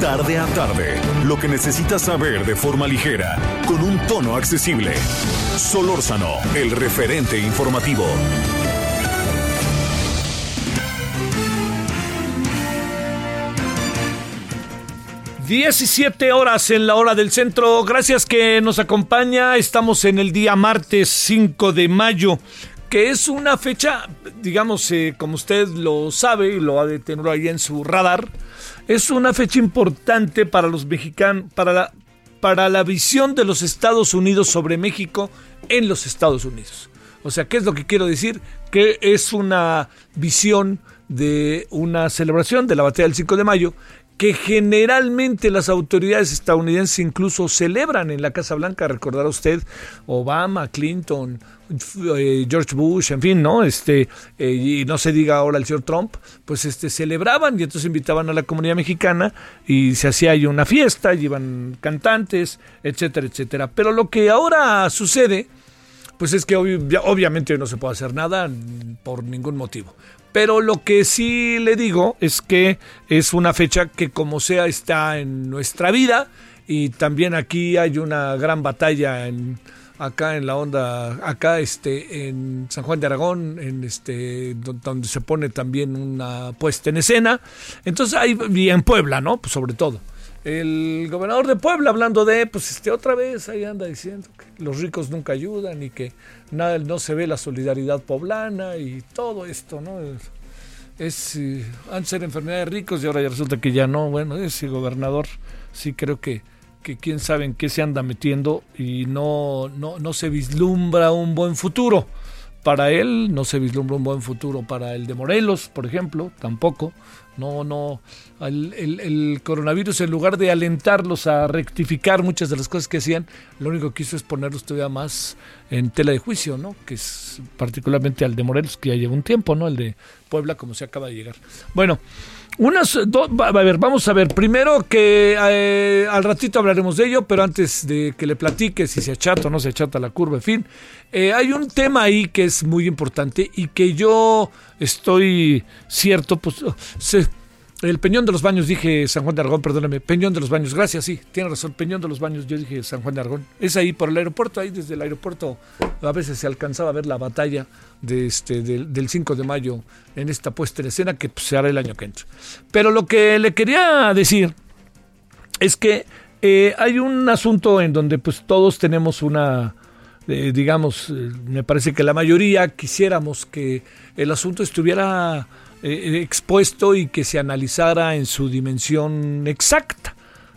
Tarde a tarde, lo que necesitas saber de forma ligera, con un tono accesible. Solórzano, el referente informativo. 17 horas en la hora del centro. Gracias que nos acompaña. Estamos en el día martes 5 de mayo, que es una fecha, digamos, eh, como usted lo sabe y lo ha de tener ahí en su radar, es una fecha importante para los mexicanos, para la, visión de los Estados Unidos sobre México en los Estados Unidos. O sea, ¿qué es lo que quiero decir? Que es una visión de una celebración de la batalla del 5 de mayo que generalmente las autoridades estadounidenses incluso celebran en la Casa Blanca, recordará usted, Obama, Clinton, eh, George Bush, en fin, ¿no? Este, eh, y no se diga ahora el señor Trump, pues este, celebraban y entonces invitaban a la comunidad mexicana y se hacía ahí una fiesta, iban cantantes, etcétera, etcétera. Pero lo que ahora sucede, pues es que obviamente no se puede hacer nada por ningún motivo. Pero lo que sí le digo es que es una fecha que como sea está en nuestra vida y también aquí hay una gran batalla en acá en la onda acá este en San Juan de Aragón en este donde se pone también una puesta en escena. Entonces hay en Puebla no pues sobre todo el gobernador de Puebla hablando de, pues este otra vez ahí anda diciendo que los ricos nunca ayudan y que nada, no se ve la solidaridad poblana y todo esto, ¿no? Es, eh, antes era enfermedad de ricos y ahora ya resulta que ya no. Bueno, ese gobernador sí creo que, que quién sabe en qué se anda metiendo y no, no, no se vislumbra un buen futuro para él, no se vislumbra un buen futuro para el de Morelos, por ejemplo, tampoco. No, no, el, coronavirus en lugar de alentarlos a rectificar muchas de las cosas que hacían, lo único que hizo es ponerlos todavía más en tela de juicio, ¿no? Que es particularmente al de Morelos, que ya lleva un tiempo, ¿no? El de Puebla, como se acaba de llegar. Bueno, unas, a ver, vamos a ver, primero que eh, al ratito hablaremos de ello, pero antes de que le platique si se achata o no se achata la curva, en fin, eh, hay un tema ahí que es muy importante y que yo estoy cierto, pues se, el Peñón de los Baños, dije San Juan de Aragón, perdóname, Peñón de los Baños, gracias, sí, tiene razón, Peñón de los Baños, yo dije San Juan de Aragón. Es ahí por el aeropuerto, ahí desde el aeropuerto a veces se alcanzaba a ver la batalla de este, del, 5 de mayo en esta puesta en escena que pues, se hará el año que entra. Pero lo que le quería decir es que eh, hay un asunto en donde pues todos tenemos una, eh, digamos, eh, me parece que la mayoría quisiéramos que el asunto estuviera eh, expuesto y que se analizara en su dimensión exacta.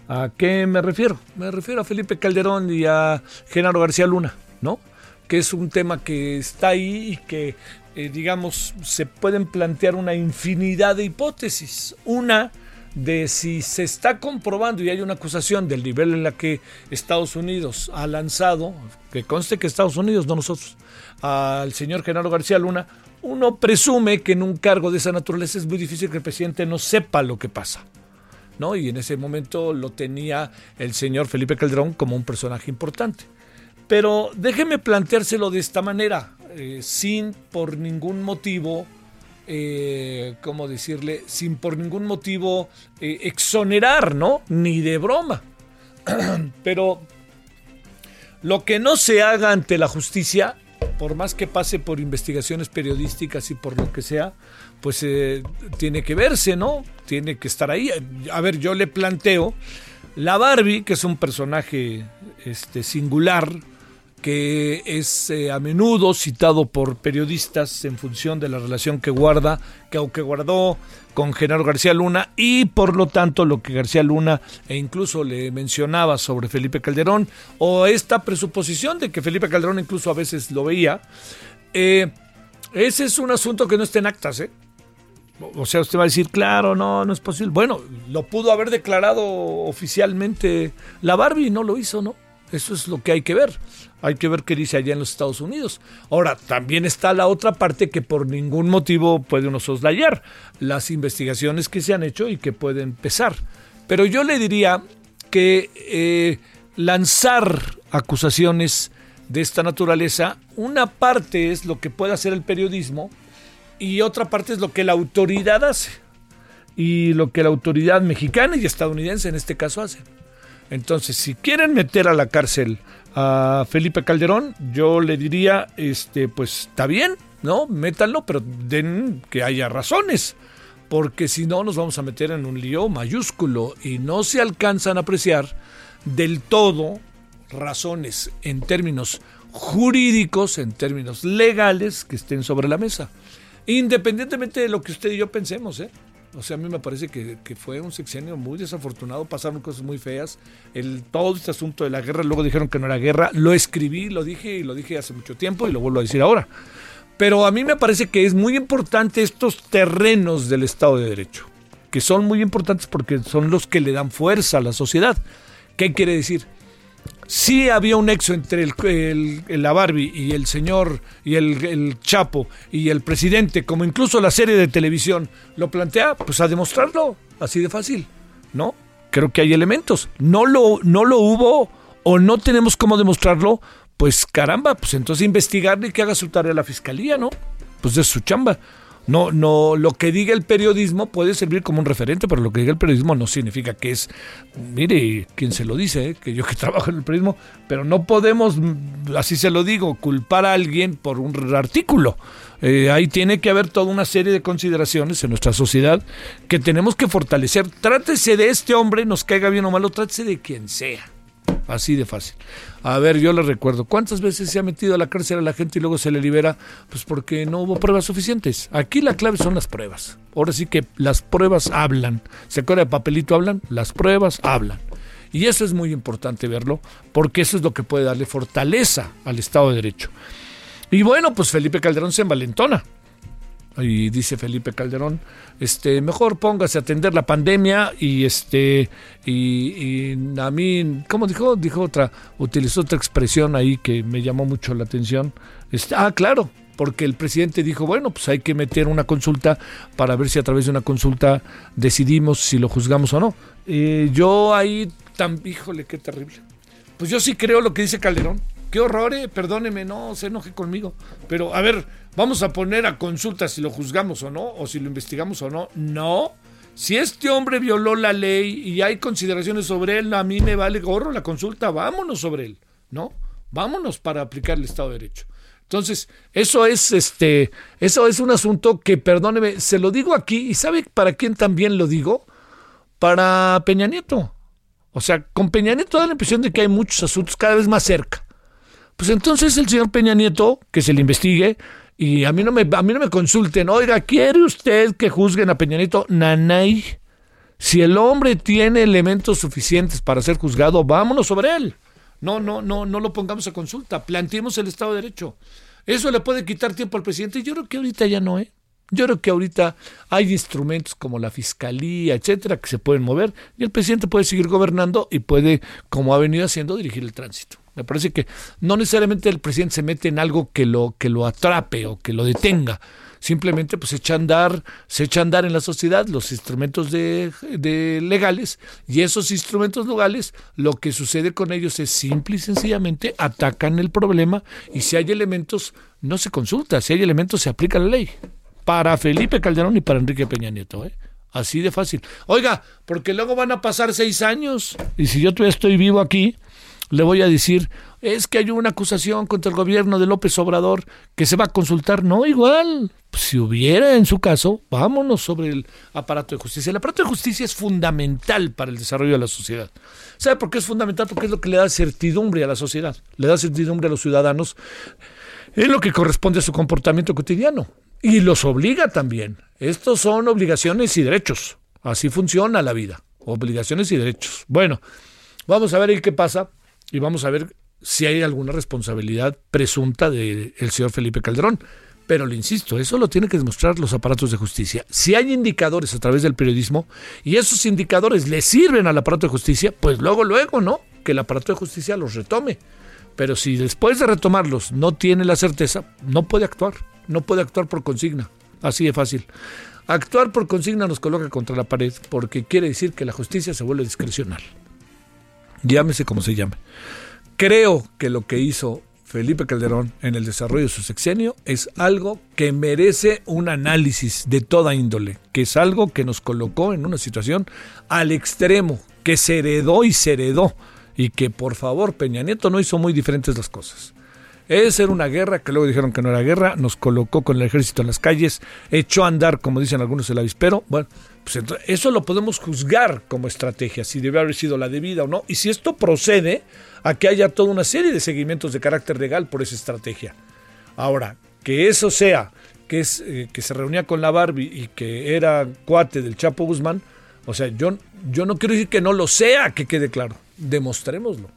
¿A qué me refiero? Me refiero a Felipe Calderón y a Genaro García Luna, ¿no? Que es un tema que está ahí y que, eh, digamos, se pueden plantear una infinidad de hipótesis. Una de si se está comprobando y hay una acusación del nivel en la que Estados Unidos ha lanzado, que conste que Estados Unidos, no nosotros, al señor Genaro García Luna, uno presume que en un cargo de esa naturaleza es muy difícil que el presidente no sepa lo que pasa. ¿no? Y en ese momento lo tenía el señor Felipe Calderón como un personaje importante. Pero déjeme planteárselo de esta manera, eh, sin por ningún motivo, eh, ¿cómo decirle? Sin por ningún motivo eh, exonerar, ¿no? Ni de broma. Pero lo que no se haga ante la justicia por más que pase por investigaciones periodísticas y por lo que sea, pues eh, tiene que verse, ¿no? Tiene que estar ahí. A ver, yo le planteo la Barbie, que es un personaje este, singular, que es eh, a menudo citado por periodistas en función de la relación que guarda, que aunque guardó con Genaro García Luna y por lo tanto lo que García Luna e incluso le mencionaba sobre Felipe Calderón o esta presuposición de que Felipe Calderón incluso a veces lo veía, eh, ese es un asunto que no está en actas, ¿eh? O sea, usted va a decir, claro, no, no es posible. Bueno, lo pudo haber declarado oficialmente la Barbie y no lo hizo, ¿no? Eso es lo que hay que ver. Hay que ver qué dice allá en los Estados Unidos. Ahora, también está la otra parte que por ningún motivo puede uno soslayar. Las investigaciones que se han hecho y que pueden pesar. Pero yo le diría que eh, lanzar acusaciones de esta naturaleza, una parte es lo que puede hacer el periodismo y otra parte es lo que la autoridad hace. Y lo que la autoridad mexicana y estadounidense en este caso hace. Entonces, si quieren meter a la cárcel a Felipe Calderón, yo le diría, este, pues está bien, ¿no? Métanlo, pero den que haya razones. Porque si no, nos vamos a meter en un lío mayúsculo y no se alcanzan a apreciar del todo razones en términos jurídicos, en términos legales, que estén sobre la mesa. Independientemente de lo que usted y yo pensemos, ¿eh? O sea, a mí me parece que, fue un sexenio muy desafortunado, pasaron cosas muy feas. El, todo este asunto de la guerra, luego dijeron que no era guerra, lo escribí, lo dije y lo dije hace mucho tiempo y lo vuelvo a decir ahora. Pero a mí me parece que es muy importante estos terrenos del Estado de Derecho, que son muy importantes porque son los que le dan fuerza a la sociedad. ¿Qué quiere decir? Sí había un nexo entre el, la Barbie y el señor y el, Chapo y el presidente, como incluso la serie de televisión lo plantea, pues a demostrarlo, así de fácil, ¿no? Creo que hay elementos. No lo, no lo hubo o no tenemos cómo demostrarlo, pues caramba, pues entonces investigarle y que haga su tarea la fiscalía, ¿no? Pues es su chamba. No, no, lo que diga el periodismo puede servir como un referente, pero lo que diga el periodismo no significa que es, mire, quien se lo dice, ¿eh? que yo que trabajo en el periodismo, pero no podemos, así se lo digo, culpar a alguien por un artículo. Eh, ahí tiene que haber toda una serie de consideraciones en nuestra sociedad que tenemos que fortalecer. Trátese de este hombre, nos caiga bien o malo, trátese de quien sea. Así de fácil. A ver, yo le recuerdo, ¿cuántas veces se ha metido a la cárcel a la gente y luego se le libera? Pues porque no hubo pruebas suficientes. Aquí la clave son las pruebas. Ahora sí que las pruebas hablan. ¿Se acuerda de papelito hablan? Las pruebas hablan. Y eso es muy importante verlo, porque eso es lo que puede darle fortaleza al Estado de Derecho. Y bueno, pues Felipe Calderón se envalentona. Y dice Felipe Calderón, este, mejor póngase a atender la pandemia y este, y, a mí, ¿cómo dijo? Dijo otra, utilizó otra expresión ahí que me llamó mucho la atención. Este, ah, claro, porque el presidente dijo, bueno, pues hay que meter una consulta para ver si a través de una consulta decidimos si lo juzgamos o no. yo ahí, tan, híjole, qué terrible. Pues yo sí creo lo que dice Calderón. Qué horror, eh, perdóneme, no se enoje conmigo. Pero a ver, vamos a poner a consulta si lo juzgamos o no, o si lo investigamos o no. No. Si este hombre violó la ley y hay consideraciones sobre él, a mí me vale gorro la consulta, vámonos sobre él, ¿no? Vámonos para aplicar el Estado de Derecho. Entonces, eso es este, eso es un asunto que, perdóneme, se lo digo aquí, y ¿sabe para quién también lo digo? Para Peña Nieto. O sea, con Peña Nieto da la impresión de que hay muchos asuntos cada vez más cerca. Pues entonces el señor Peña Nieto, que se le investigue, y a mí no me, a mí no me consulten, oiga, ¿quiere usted que juzguen a Peña Nieto? Nanay. Si el hombre tiene elementos suficientes para ser juzgado, vámonos sobre él. No, no, no, no lo pongamos a consulta. Planteemos el Estado de Derecho. Eso le puede quitar tiempo al presidente. Yo creo que ahorita ya no, ¿eh? Yo creo que ahorita hay instrumentos como la fiscalía, etcétera, que se pueden mover y el presidente puede seguir gobernando y puede, como ha venido haciendo, dirigir el tránsito. Me parece que no necesariamente el presidente se mete en algo que lo, que lo atrape o que lo detenga. Simplemente pues echa a andar, se echa a andar en la sociedad los instrumentos de, de legales y esos instrumentos legales lo que sucede con ellos es simple y sencillamente atacan el problema y si hay elementos no se consulta, si hay elementos se aplica la ley. Para Felipe Calderón y para Enrique Peña Nieto, ¿eh? Así de fácil. Oiga, porque luego van a pasar seis años y si yo todavía estoy vivo aquí, le voy a decir, es que hay una acusación contra el gobierno de López Obrador que se va a consultar. No, igual, si hubiera en su caso, vámonos sobre el aparato de justicia. El aparato de justicia es fundamental para el desarrollo de la sociedad. ¿Sabe por qué es fundamental? Porque es lo que le da certidumbre a la sociedad, le da certidumbre a los ciudadanos en lo que corresponde a su comportamiento cotidiano y los obliga también. Estos son obligaciones y derechos. Así funciona la vida. Obligaciones y derechos. Bueno, vamos a ver qué pasa y vamos a ver si hay alguna responsabilidad presunta del señor Felipe Calderón. Pero le insisto, eso lo tienen que demostrar los aparatos de justicia. Si hay indicadores a través del periodismo y esos indicadores le sirven al aparato de justicia, pues luego, luego, ¿no? Que el aparato de justicia los retome. Pero si después de retomarlos no tiene la certeza, no puede actuar. No puede actuar por consigna. Así de fácil. Actuar por consigna nos coloca contra la pared porque quiere decir que la justicia se vuelve discrecional. Llámese como se llame. Creo que lo que hizo Felipe Calderón en el desarrollo de su sexenio es algo que merece un análisis de toda índole, que es algo que nos colocó en una situación al extremo, que se heredó y se heredó, y que por favor Peña Nieto no hizo muy diferentes las cosas. Esa era una guerra que luego dijeron que no era guerra, nos colocó con el ejército en las calles, echó a andar, como dicen algunos, el avispero. Bueno, pues eso lo podemos juzgar como estrategia, si debe haber sido la debida o no. Y si esto procede, a que haya toda una serie de seguimientos de carácter legal por esa estrategia. Ahora, que eso sea, que, es, eh, que se reunía con la Barbie y que era cuate del Chapo Guzmán, o sea, yo, yo no quiero decir que no lo sea, que quede claro, demostrémoslo.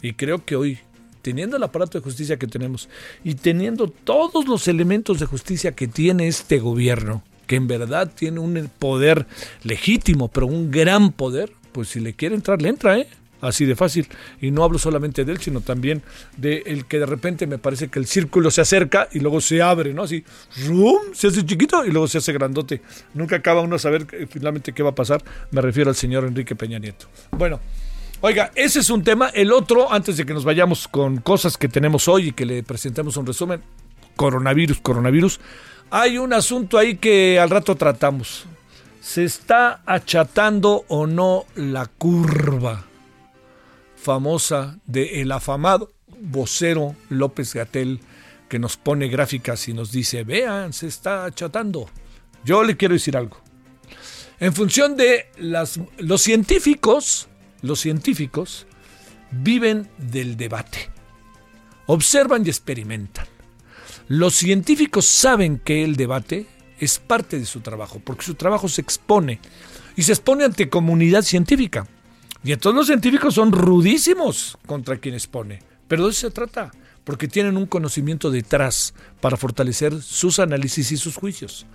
Y creo que hoy, teniendo el aparato de justicia que tenemos y teniendo todos los elementos de justicia que tiene este gobierno, que en verdad tiene un poder legítimo, pero un gran poder, pues si le quiere entrar, le entra, ¿eh? así de fácil. Y no hablo solamente de él, sino también de el que de repente me parece que el círculo se acerca y luego se abre, ¿no? Así, ¡rum! se hace chiquito y luego se hace grandote. Nunca acaba uno a saber finalmente qué va a pasar. Me refiero al señor Enrique Peña Nieto. Bueno. Oiga, ese es un tema. El otro, antes de que nos vayamos con cosas que tenemos hoy y que le presentemos un resumen, coronavirus, coronavirus, hay un asunto ahí que al rato tratamos. ¿Se está achatando o no la curva? famosa del el afamado vocero López Gatel que nos pone gráficas y nos dice, vean, se está achatando. Yo le quiero decir algo. En función de las, los científicos, los científicos viven del debate, observan y experimentan. Los científicos saben que el debate es parte de su trabajo, porque su trabajo se expone y se expone ante comunidad científica. Y entonces los científicos son rudísimos contra quienes pone. Pero de eso se trata, porque tienen un conocimiento detrás para fortalecer sus análisis y sus juicios.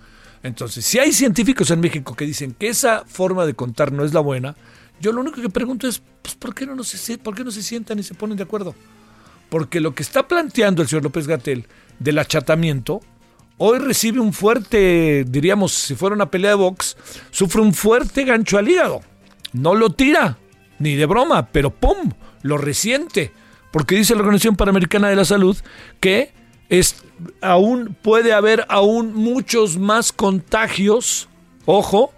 Entonces, si hay científicos en México que dicen que esa forma de contar no es la buena, yo lo único que pregunto es, pues, ¿por, qué no, ¿por qué no se sientan y se ponen de acuerdo? Porque lo que está planteando el señor López Gatel del achatamiento, hoy recibe un fuerte, diríamos, si fuera una pelea de box, sufre un fuerte gancho al hígado. No lo tira, ni de broma, pero ¡pum! Lo reciente. Porque dice la Organización Panamericana de la Salud que es, aún puede haber aún muchos más contagios, ojo,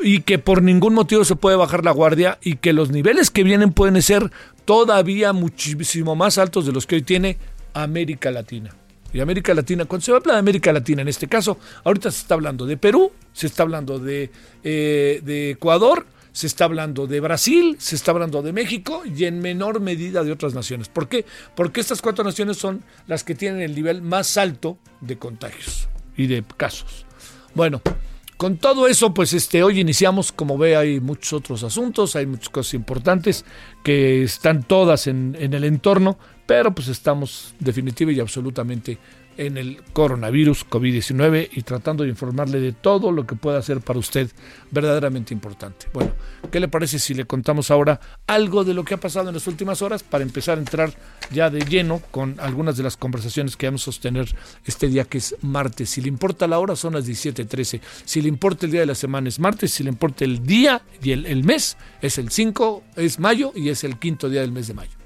y que por ningún motivo se puede bajar la guardia y que los niveles que vienen pueden ser todavía muchísimo más altos de los que hoy tiene América Latina. Y América Latina, cuando se habla de América Latina en este caso, ahorita se está hablando de Perú, se está hablando de, eh, de Ecuador se está hablando de Brasil, se está hablando de México y en menor medida de otras naciones. ¿Por qué? Porque estas cuatro naciones son las que tienen el nivel más alto de contagios y de casos. Bueno, con todo eso, pues este, hoy iniciamos, como ve, hay muchos otros asuntos, hay muchas cosas importantes que están todas en, en el entorno, pero pues estamos definitiva y absolutamente en el coronavirus COVID-19 y tratando de informarle de todo lo que pueda hacer para usted verdaderamente importante. Bueno, ¿qué le parece si le contamos ahora algo de lo que ha pasado en las últimas horas para empezar a entrar ya de lleno con algunas de las conversaciones que vamos a sostener este día que es martes? Si le importa la hora son las 17:13. Si le importa el día de la semana es martes. Si le importa el día y el, el mes es el 5, es mayo y es el quinto día del mes de mayo.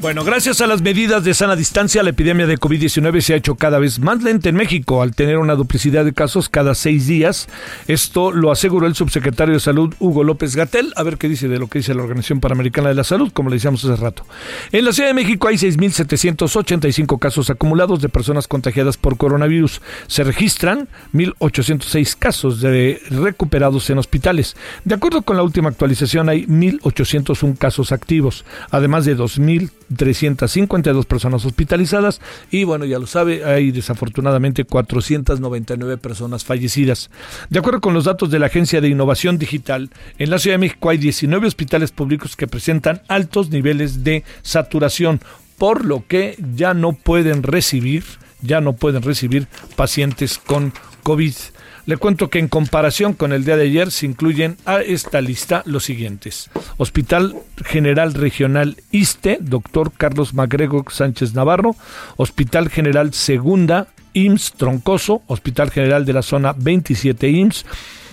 Bueno, gracias a las medidas de sana distancia, la epidemia de COVID-19 se ha hecho cada vez más lenta en México, al tener una duplicidad de casos cada seis días. Esto lo aseguró el subsecretario de Salud, Hugo López Gatel. A ver qué dice de lo que dice la Organización Panamericana de la Salud, como le decíamos hace rato. En la Ciudad de México hay 6.785 casos acumulados de personas contagiadas por coronavirus. Se registran 1.806 casos de recuperados en hospitales. De acuerdo con la última actualización, hay 1.801 casos activos, además de 2.000 352 personas hospitalizadas y bueno, ya lo sabe, hay desafortunadamente 499 personas fallecidas. De acuerdo con los datos de la Agencia de Innovación Digital, en la Ciudad de México hay 19 hospitales públicos que presentan altos niveles de saturación, por lo que ya no pueden recibir, ya no pueden recibir pacientes con COVID. Le cuento que en comparación con el día de ayer se incluyen a esta lista los siguientes. Hospital General Regional ISTE, doctor Carlos Magrego Sánchez Navarro. Hospital General Segunda, IMSS Troncoso. Hospital General de la Zona 27 IMSS.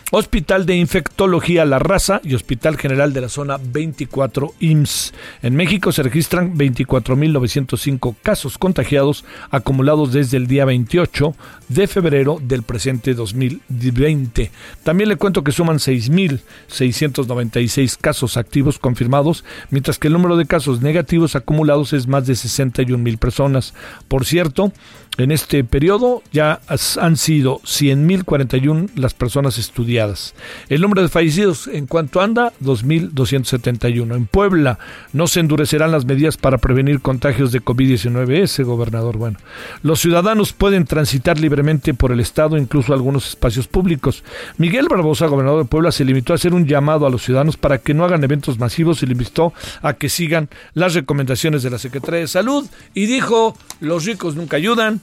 Hospital de Infectología La Raza y Hospital General de la Zona 24 IMSS. En México se registran 24.905 casos contagiados acumulados desde el día 28 de febrero del presente 2020. También le cuento que suman 6.696 casos activos confirmados, mientras que el número de casos negativos acumulados es más de 61.000 personas. Por cierto, en este periodo ya han sido 100.041 las personas estudiadas. El número de fallecidos en cuanto anda, 2.271. En Puebla no se endurecerán las medidas para prevenir contagios de COVID-19. Ese gobernador, bueno. Los ciudadanos pueden transitar libremente por el Estado, incluso algunos espacios públicos. Miguel Barbosa, gobernador de Puebla, se limitó a hacer un llamado a los ciudadanos para que no hagan eventos masivos y le invitó a que sigan las recomendaciones de la Secretaría de Salud y dijo, los ricos nunca ayudan,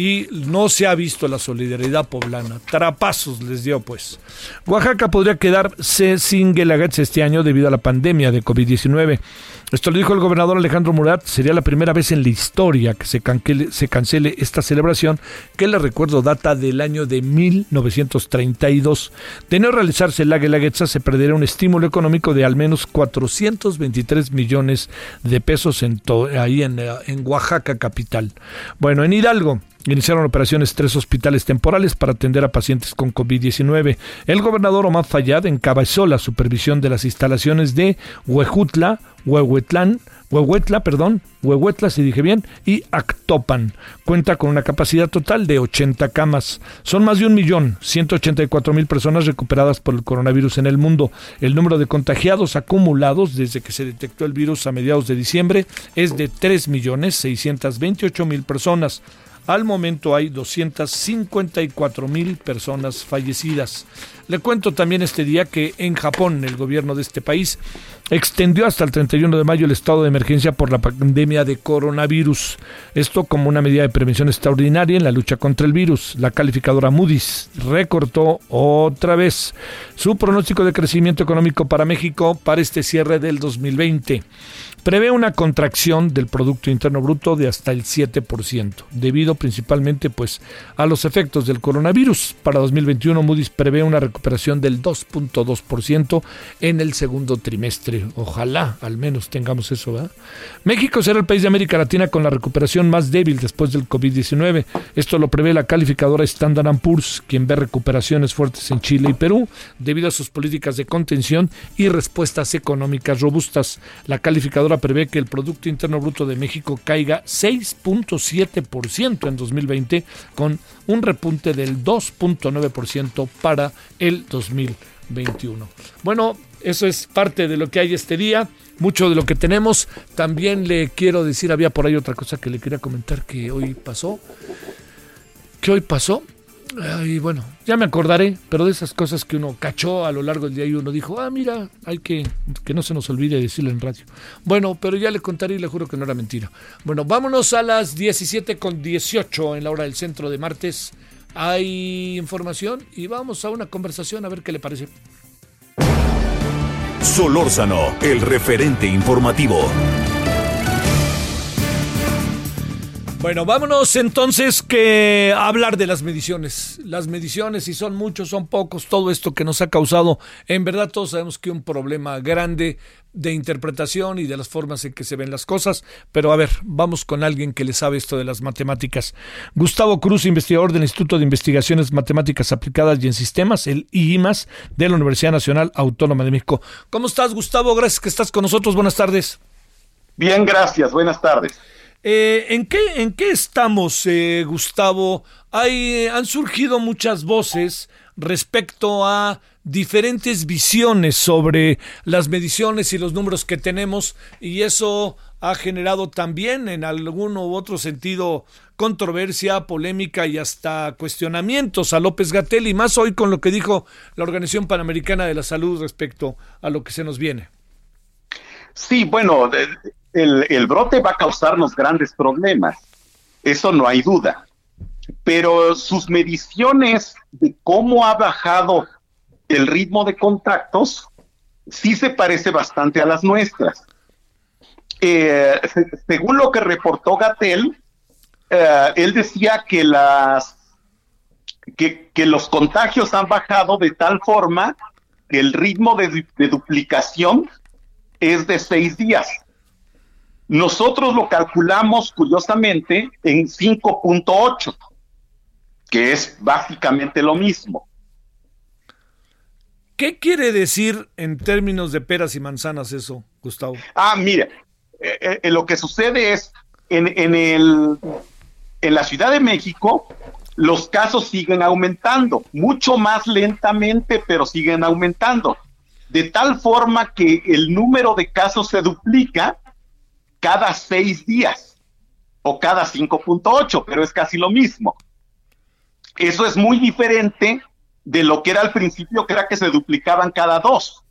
y no se ha visto la solidaridad poblana. Trapazos les dio pues. Oaxaca podría quedarse sin Guelaguetz este año debido a la pandemia de COVID-19. Esto lo dijo el gobernador Alejandro Murat. Sería la primera vez en la historia que se, se cancele esta celebración, que le recuerdo data del año de 1932. De no realizarse la Guelaguetza, se perdería un estímulo económico de al menos 423 millones de pesos en ahí en, en Oaxaca capital. Bueno, en Hidalgo. Iniciaron operaciones tres hospitales temporales para atender a pacientes con COVID-19. El gobernador Omar Fayad encabezó la supervisión de las instalaciones de Huejutla, Huehuetlán, Huehuetla, perdón, Huehuetla, si dije bien, y Actopan. Cuenta con una capacidad total de 80 camas. Son más de un millón, 184 mil personas recuperadas por el coronavirus en el mundo. El número de contagiados acumulados desde que se detectó el virus a mediados de diciembre es de 3 millones 628 mil personas. Al momento hay 254 mil personas fallecidas. Le cuento también este día que en Japón el gobierno de este país extendió hasta el 31 de mayo el estado de emergencia por la pandemia de coronavirus. Esto como una medida de prevención extraordinaria en la lucha contra el virus. La calificadora Moody's recortó otra vez su pronóstico de crecimiento económico para México para este cierre del 2020 prevé una contracción del Producto Interno Bruto de hasta el 7%, debido principalmente pues, a los efectos del coronavirus. Para 2021 Moody's prevé una recuperación del 2.2% en el segundo trimestre. Ojalá al menos tengamos eso. ¿verdad? México será el país de América Latina con la recuperación más débil después del COVID-19. Esto lo prevé la calificadora Standard Poor's, quien ve recuperaciones fuertes en Chile y Perú debido a sus políticas de contención y respuestas económicas robustas. La calificadora prevé que el Producto Interno Bruto de México caiga 6.7% en 2020 con un repunte del 2.9% para el 2021. Bueno, eso es parte de lo que hay este día, mucho de lo que tenemos. También le quiero decir, había por ahí otra cosa que le quería comentar que hoy pasó. ¿Qué hoy pasó? Y bueno, ya me acordaré, pero de esas cosas que uno cachó a lo largo del día y uno dijo, ah, mira, hay que que no se nos olvide decirlo en radio. Bueno, pero ya le contaré y le juro que no era mentira. Bueno, vámonos a las 17 con 18 en la hora del centro de martes. Hay información y vamos a una conversación a ver qué le parece. Solórzano, el referente informativo. Bueno, vámonos entonces que a hablar de las mediciones. Las mediciones, si son muchos, son pocos, todo esto que nos ha causado, en verdad todos sabemos que un problema grande de interpretación y de las formas en que se ven las cosas, pero a ver, vamos con alguien que le sabe esto de las matemáticas. Gustavo Cruz, investigador del Instituto de Investigaciones Matemáticas Aplicadas y en Sistemas, el IIMAS, de la Universidad Nacional Autónoma de México. ¿Cómo estás, Gustavo? Gracias que estás con nosotros. Buenas tardes. Bien, gracias. Buenas tardes. Eh, ¿en, qué, ¿En qué estamos, eh, Gustavo? Hay, han surgido muchas voces respecto a diferentes visiones sobre las mediciones y los números que tenemos y eso ha generado también en alguno u otro sentido controversia, polémica y hasta cuestionamientos a López Gatel y más hoy con lo que dijo la Organización Panamericana de la Salud respecto a lo que se nos viene. Sí, bueno, el, el brote va a causarnos grandes problemas, eso no hay duda, pero sus mediciones de cómo ha bajado el ritmo de contactos sí se parece bastante a las nuestras. Eh, según lo que reportó Gatel, eh, él decía que las que, los contagios han bajado de tal forma que el ritmo de, de duplicación es de seis días. Nosotros lo calculamos curiosamente en 5.8, que es básicamente lo mismo. ¿Qué quiere decir en términos de peras y manzanas eso, Gustavo? Ah, mire, eh, eh, lo que sucede es en, en, el, en la Ciudad de México los casos siguen aumentando, mucho más lentamente, pero siguen aumentando, de tal forma que el número de casos se duplica cada seis días o cada 5.8, pero es casi lo mismo. Eso es muy diferente de lo que era al principio, que era que se duplicaban cada dos.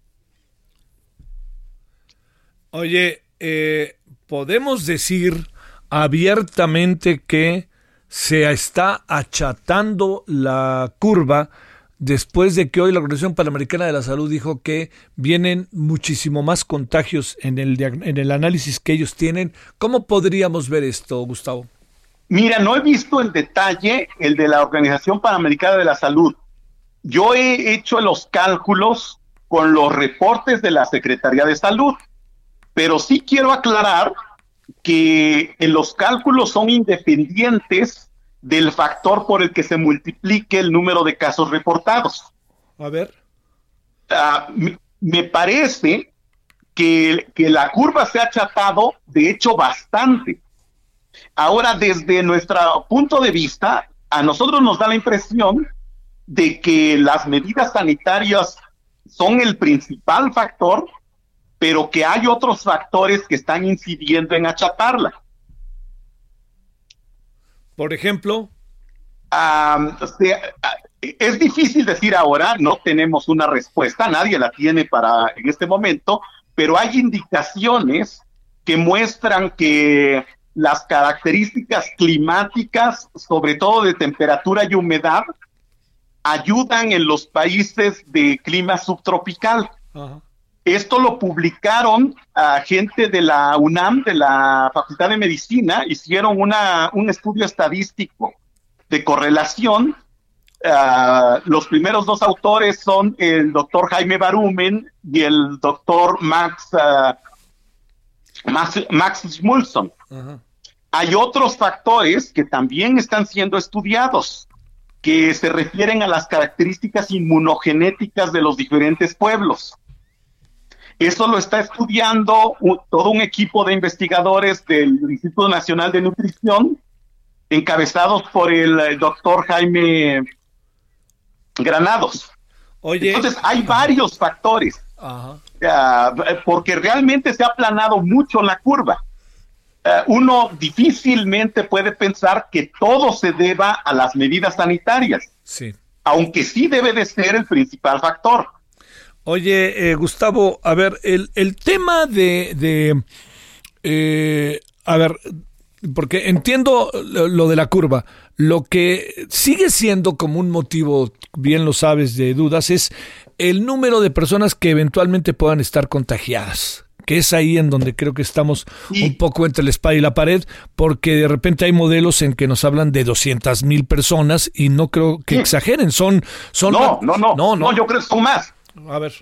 Oye, eh, podemos decir abiertamente que se está achatando la curva después de que hoy la Organización Panamericana de la Salud dijo que vienen muchísimo más contagios en el, en el análisis que ellos tienen. ¿Cómo podríamos ver esto, Gustavo? Mira, no he visto en detalle el de la Organización Panamericana de la Salud. Yo he hecho los cálculos con los reportes de la Secretaría de Salud. Pero sí quiero aclarar que los cálculos son independientes del factor por el que se multiplique el número de casos reportados. A ver. Ah, me parece que, que la curva se ha achatado, de hecho, bastante. Ahora, desde nuestro punto de vista, a nosotros nos da la impresión de que las medidas sanitarias son el principal factor pero que hay otros factores que están incidiendo en achatarla. Por ejemplo. es difícil decir ahora, no tenemos una respuesta, nadie la tiene para en este momento, pero hay indicaciones que muestran que las características climáticas, sobre todo de temperatura y humedad, ayudan en los países de clima subtropical. Ajá. Esto lo publicaron a gente de la UNAM, de la Facultad de Medicina, hicieron una, un estudio estadístico de correlación. Ah, los primeros dos autores son el doctor Jaime Barumen y el doctor Max, uh, Max, Max Hay otros factores que también están siendo estudiados, que se refieren a las características inmunogenéticas de los diferentes pueblos. Eso lo está estudiando todo un equipo de investigadores del Instituto Nacional de Nutrición, encabezados por el, doctor Jaime Granados. Oye, Entonces, hay varios factores, porque realmente se ha aplanado mucho la curva. Uno difícilmente puede pensar que todo se deba a las medidas sanitarias, sí. aunque sí debe de ser el principal factor. Oye, eh, Gustavo, a ver, el, el tema de, de eh, a ver, porque entiendo lo, de la curva. Lo que sigue siendo como un motivo, bien lo sabes, de dudas, es el número de personas que eventualmente puedan estar contagiadas que es ahí en donde creo que estamos un poco entre la espada y la pared, porque de repente hay modelos en que nos hablan de 200 mil personas y no creo que exageren, son... son no, no, no, no, no, yo creo que son más. A ver,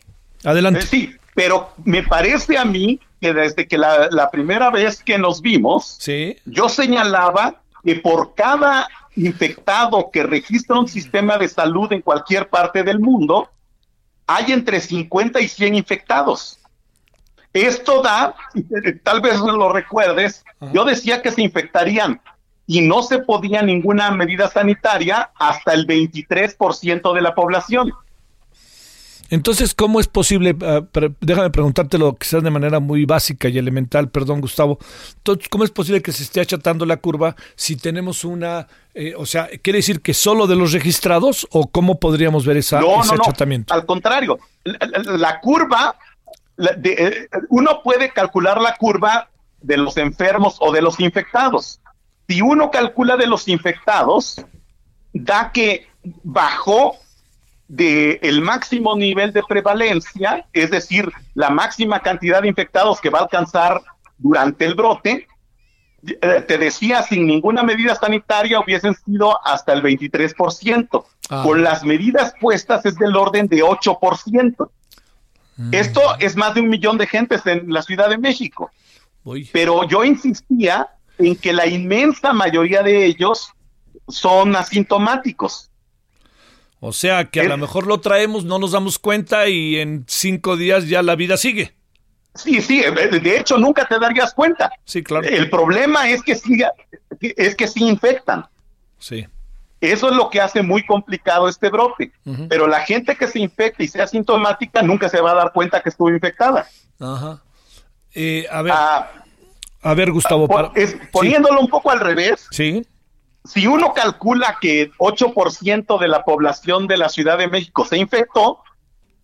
adelante. Eh, sí, pero me parece a mí que desde que la, primera vez que nos vimos, yo señalaba que por cada infectado que registra un sistema de salud en cualquier parte del mundo, hay entre 50 y 100 infectados. Esto da, tal vez lo recuerdes, yo decía que se infectarían y no se podía ninguna medida sanitaria hasta el 23% de la población. Entonces, ¿cómo es posible? Uh, déjame preguntártelo quizás de manera muy básica y elemental, perdón, Gustavo. Entonces, ¿cómo es posible que se esté achatando la curva si tenemos una, eh, o sea, quiere decir que solo de los registrados o cómo podríamos ver esa, no, ese no, achatamiento? Al contrario, la, la curva, la, de, eh, uno puede calcular la curva de los enfermos o de los infectados. Si uno calcula de los infectados, da que bajó de el máximo nivel de prevalencia, es decir, la máxima cantidad de infectados que va a alcanzar durante el brote, eh, te decía, sin ninguna medida sanitaria hubiesen sido hasta el 23%. Ah. Con las medidas puestas es del orden de 8%. Mm. Esto es más de un millón de gentes en la Ciudad de México. Uy. Pero yo insistía en que la inmensa mayoría de ellos son asintomáticos. O sea que a lo mejor lo traemos, no nos damos cuenta y en cinco días ya la vida sigue. Sí, sí, de hecho nunca te darías cuenta. Sí, claro. El problema es que sí, es que sí infectan. Sí. Eso es lo que hace muy complicado este brote. Uh -huh. Pero la gente que se infecta y sea asintomática nunca se va a dar cuenta que estuvo infectada. Ajá. Eh, a ver, ah, a ver, Gustavo. Por, es, poniéndolo sí. un poco al revés. Sí si uno calcula que 8% de la población de la Ciudad de México se infectó,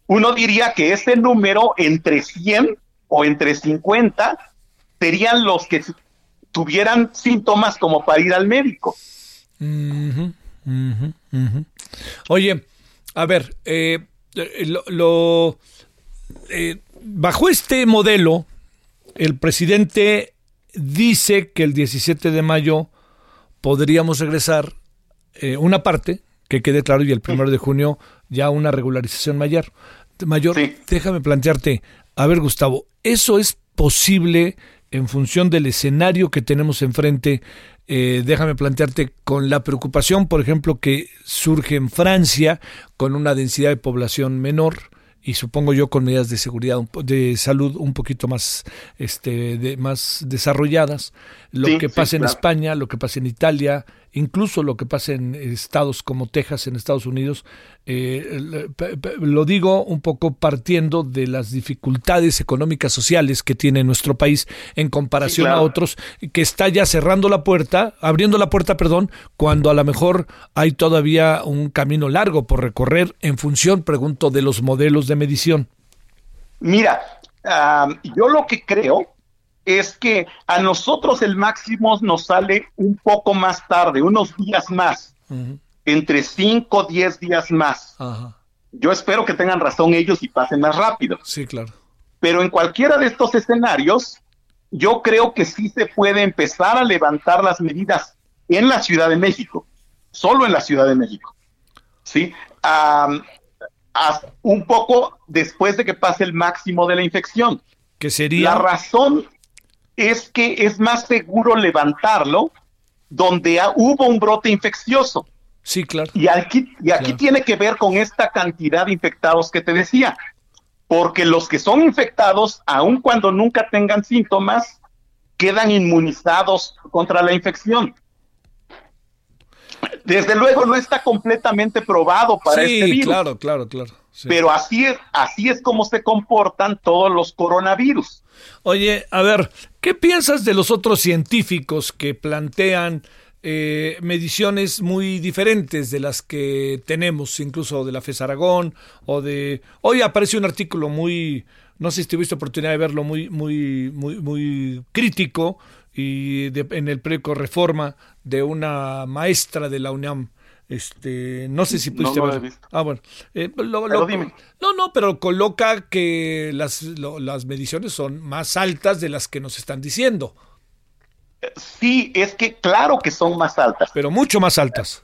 uno diría que ese número entre 100 o entre 50 serían los que tuvieran síntomas como para ir al médico. Oye, a ver, eh, lo, lo eh, bajo este modelo, el presidente dice que el 17 de mayo podríamos regresar eh, una parte, que quede claro, y el primero de junio ya una regularización mayor. Mayor, sí. déjame plantearte, a ver Gustavo, ¿eso es posible en función del escenario que tenemos enfrente? Eh, déjame plantearte con la preocupación, por ejemplo, que surge en Francia con una densidad de población menor, y supongo yo con medidas de seguridad de salud un poquito más este de, más desarrolladas lo sí, que pasa sí, en claro. España lo que pasa en Italia incluso lo que pasa en estados como Texas en Estados Unidos eh, lo digo un poco partiendo de las dificultades económicas sociales que tiene nuestro país en comparación sí, claro. a otros que está ya cerrando la puerta abriendo la puerta perdón cuando a lo mejor hay todavía un camino largo por recorrer en función pregunto de los modelos de medición mira yo lo que creo es que a nosotros el máximo nos sale un poco más tarde, unos días más, uh -huh. Entre 5 o 10 días más. Yo espero que tengan razón ellos y pasen más rápido. Sí, claro. Pero en cualquiera de estos escenarios, yo creo que sí se puede empezar a levantar las medidas en la Ciudad de México, solo en la Ciudad de México. ¿Sí? Um, un poco después de que pase el máximo de la infección. Que sería? La razón es que es más seguro levantarlo donde hubo un brote infeccioso. Sí, claro. Y aquí, y aquí claro. tiene que ver con esta cantidad de infectados que te decía, porque los que son infectados, aun cuando nunca tengan síntomas, quedan inmunizados contra la infección. Desde luego no está completamente probado para sí, este virus. claro, claro, claro. Sí. Pero así es, así es como se comportan todos los coronavirus. Oye, a ver, ¿qué piensas de los otros científicos que plantean eh, mediciones muy diferentes de las que tenemos, incluso de la FES Aragón o de... Hoy aparece un artículo muy, no sé si tuviste oportunidad de verlo, muy, muy, muy, muy crítico y de, en el preco Reforma de una maestra de la UNAM este, no sé si pudiste no, no ver. Ah, bueno. Eh, lo, lo, dime. No, no, pero coloca que las, lo, las mediciones son más altas de las que nos están diciendo. Sí, es que claro que son más altas. Pero mucho más altas.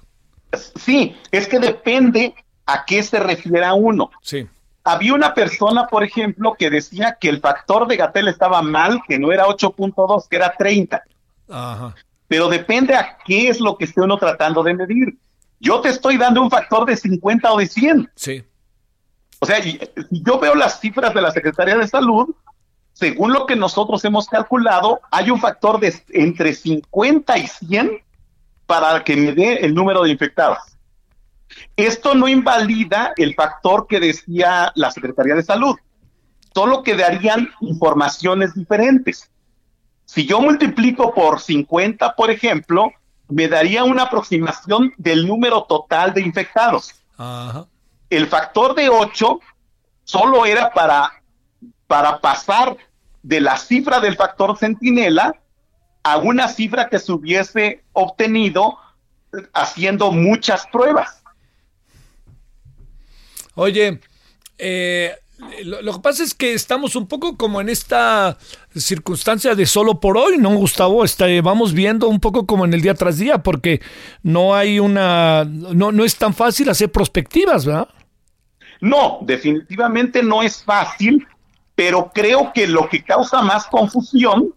Sí, es que depende a qué se refiere uno. Sí. Había una persona, por ejemplo, que decía que el factor de Gatel estaba mal, que no era 8.2, que era 30. Ajá. Pero depende a qué es lo que esté uno tratando de medir yo te estoy dando un factor de 50 o de 100. Sí. O sea, si yo veo las cifras de la Secretaría de Salud, según lo que nosotros hemos calculado, hay un factor de entre 50 y 100 para que me dé el número de infectados. Esto no invalida el factor que decía la Secretaría de Salud, solo que darían informaciones diferentes. Si yo multiplico por 50, por ejemplo, me daría una aproximación del número total de infectados. El factor de 8 solo era para, para pasar de la cifra del factor centinela a una cifra que se hubiese obtenido haciendo muchas pruebas. Oye, eh, lo, que pasa es que estamos un poco como en esta circunstancia de solo por hoy, ¿no, Gustavo? Este, vamos viendo un poco como en el día tras día, porque no hay una, no, no es tan fácil hacer prospectivas, ¿verdad? No, definitivamente no es fácil, pero creo que lo que causa más confusión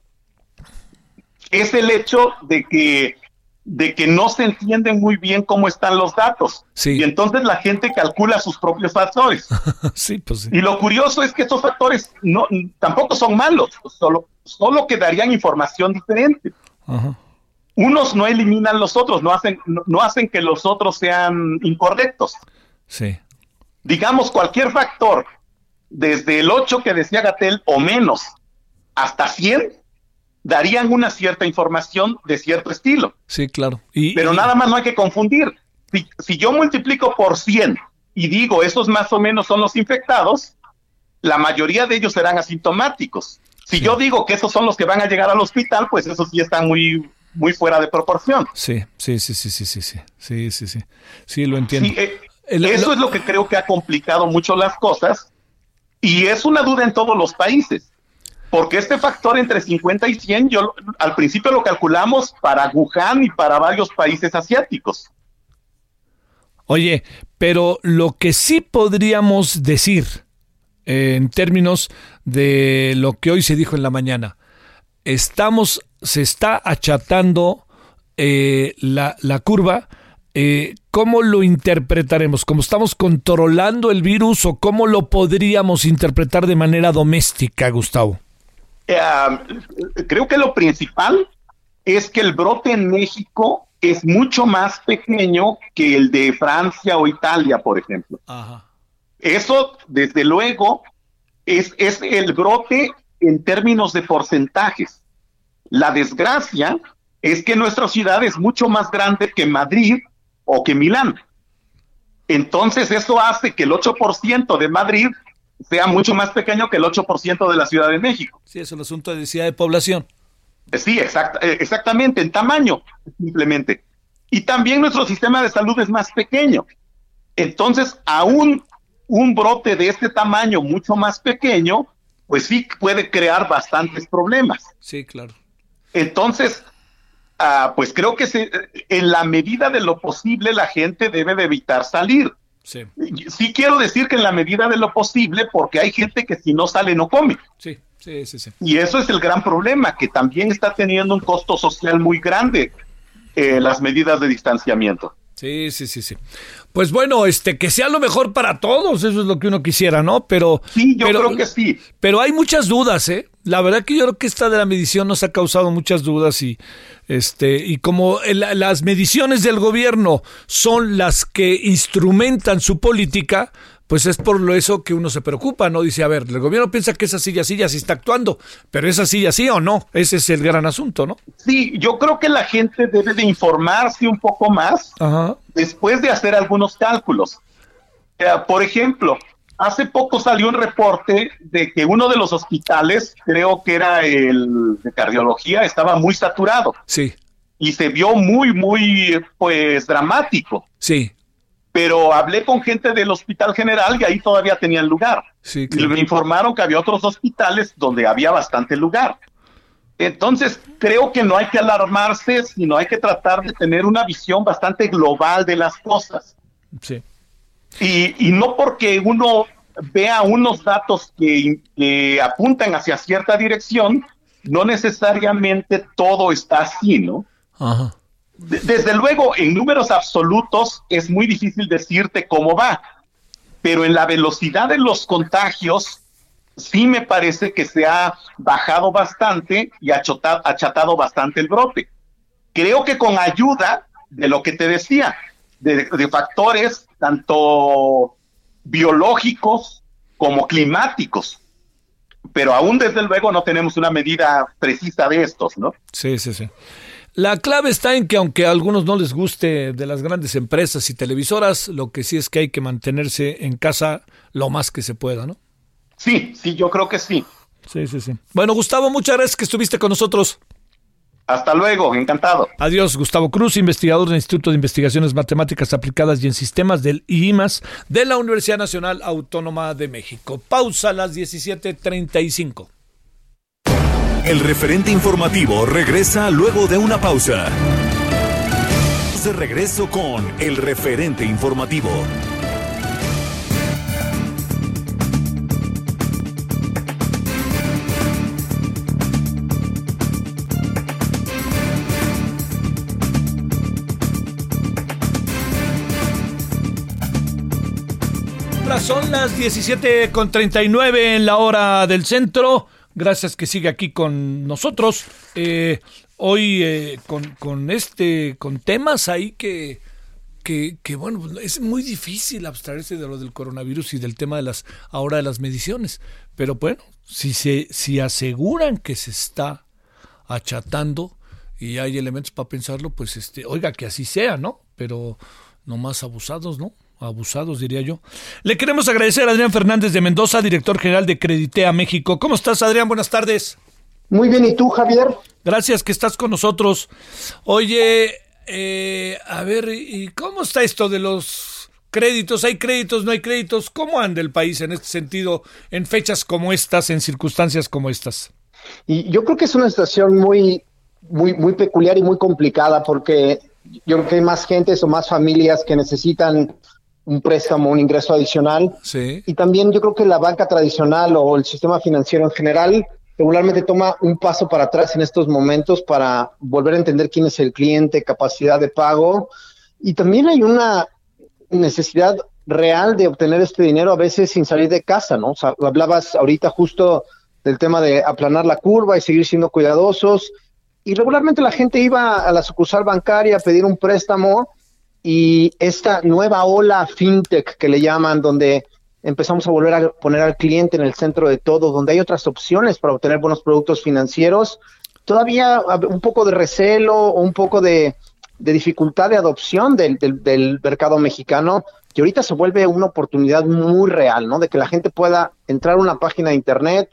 es el hecho de que de que no se entienden muy bien cómo están los datos. Y entonces la gente calcula sus propios factores. sí, pues Y lo curioso es que estos factores no, tampoco son malos, solo, solo que darían información diferente. Unos no eliminan los otros, no hacen, no, hacen que los otros sean incorrectos. Sí. Digamos, cualquier factor, desde el 8 que decía Gatel o menos, hasta 100, darían una cierta información de cierto estilo. Sí, claro. Pero nada más no hay que confundir. Si, yo multiplico por 100 y digo esos más o menos son los infectados, la mayoría de ellos serán asintomáticos. Si yo digo que esos son los que van a llegar al hospital, pues eso sí está muy muy fuera de proporción. Sí, sí, sí, sí, sí, sí, sí, sí, sí, sí, sí, lo entiendo. Eh, eso es lo que creo que ha complicado mucho las cosas y es una duda en todos los países porque este factor entre 50 y 100, yo al principio lo calculamos para Wuhan y para varios países asiáticos. Oye, pero lo que sí podríamos decir eh, en términos de lo que hoy se dijo en la mañana, estamos, se está achatando eh, la, curva. Eh, ¿Cómo lo interpretaremos? ¿Cómo estamos controlando el virus o cómo lo podríamos interpretar de manera doméstica, Gustavo? Eh, creo que lo principal es que el brote en México es mucho más pequeño que el de Francia o Italia, por ejemplo. Eso, desde luego, es, es el brote en términos de porcentajes. La desgracia es que nuestra ciudad es mucho más grande que Madrid o que Milán. Entonces eso hace que el 8% de Madrid sea mucho más pequeño que el 8% de la Ciudad de México. Sí, es un asunto de densidad de población. Eh, sí, eh, exactamente, en tamaño, simplemente. Y también nuestro sistema de salud es más pequeño. Entonces, aún un brote de este tamaño mucho más pequeño, pues sí puede crear bastantes problemas. Sí, claro. Entonces, ah, pues creo que se, en la medida de lo posible la gente debe de evitar salir. Sí. sí quiero decir que en la medida de lo posible, porque hay gente que si no sale no come. Sí, sí, sí, sí. Y eso es el gran problema, que también está teniendo un costo social muy grande eh, las medidas de distanciamiento. Sí, sí, sí, sí. Pues bueno, este, que sea lo mejor para todos, eso es lo que uno quisiera, ¿no? Pero. Sí, yo creo que sí. Pero hay muchas dudas, ¿eh? La verdad que yo creo que esta de la medición nos ha causado muchas dudas y, este, y como las mediciones del gobierno son las que instrumentan su política, pues es por lo eso que uno se preocupa, ¿no? Dice, a ver, el gobierno piensa que esa silla así ya sí está actuando, pero esa silla sí o no, ese es el gran asunto, ¿no? Sí, yo creo que la gente debe de informarse un poco más después de hacer algunos cálculos. Eh, por ejemplo, hace poco salió un reporte de que uno de los hospitales, creo que era el de cardiología, estaba muy saturado. Sí. Y se vio muy, muy, pues, dramático. Sí pero hablé con gente del Hospital General y ahí todavía tenían lugar. Sí, Y me informaron que había otros hospitales donde había bastante lugar. Entonces, creo que no hay que alarmarse, sino hay que tratar de tener una visión bastante global de las cosas. Sí. Y, y no porque uno vea unos datos que, que apuntan hacia cierta dirección, no necesariamente todo está así, ¿no? Ajá. Desde luego, en números absolutos es muy difícil decirte cómo va, pero en la velocidad de los contagios sí me parece que se ha bajado bastante y achatado bastante el brote. Creo que con ayuda de lo que te decía, de, factores tanto biológicos como climáticos. Pero aún desde luego no tenemos una medida precisa de estos, ¿no? Sí, sí, sí. La clave está en que aunque a algunos no les guste de las grandes empresas y televisoras, lo que sí es que hay que mantenerse en casa lo más que se pueda, ¿no? Sí, sí, yo creo que sí. Sí, sí, sí. Bueno, Gustavo, muchas gracias que estuviste con nosotros. Hasta luego, encantado. Adiós, Gustavo Cruz, investigador del Instituto de Investigaciones Matemáticas Aplicadas y en Sistemas del IMAS de la Universidad Nacional Autónoma de México. Pausa a las 17:35. El referente informativo regresa luego de una pausa. De regreso con el referente informativo. son las 17.39 en la hora del centro. Gracias que sigue aquí con nosotros. Eh, hoy eh, con, este, con temas ahí que, que, que, bueno, es muy difícil abstraerse de lo del coronavirus y del tema de las, ahora de las mediciones. Pero bueno, si se, si aseguran que se está achatando y hay elementos para pensarlo, pues este, oiga que así sea, ¿no? Pero no más abusados, ¿no? Abusados, diría yo. Le queremos agradecer a Adrián Fernández de Mendoza, director general de Creditea México. ¿Cómo estás, Adrián? Buenas tardes. Muy bien, ¿y tú, Javier? Gracias que estás con nosotros. Oye, eh, a ver, ¿y cómo está esto de los créditos? ¿Hay créditos, no hay créditos? ¿Cómo anda el país en este sentido, en fechas como estas, en circunstancias como estas? Y yo creo que es una situación muy, muy, muy peculiar y muy complicada porque yo creo que hay más gentes o más familias que necesitan un préstamo, un ingreso adicional. Sí. Y también yo creo que la banca tradicional o el sistema financiero en general regularmente toma un paso para atrás en estos momentos para volver a entender quién es el cliente, capacidad de pago. Y también hay una necesidad real de obtener este dinero a veces sin salir de casa, ¿no? O sea, hablabas ahorita justo del tema de aplanar la curva y seguir siendo cuidadosos. Y regularmente la gente iba a la sucursal bancaria a pedir un préstamo y esta nueva ola fintech que le llaman, donde empezamos a volver a poner al cliente en el centro de todo, donde hay otras opciones para obtener buenos productos financieros, todavía un poco de recelo o un poco de, dificultad de adopción del, del, mercado mexicano, que ahorita se vuelve una oportunidad muy real, ¿no? De que la gente pueda entrar a una página de internet,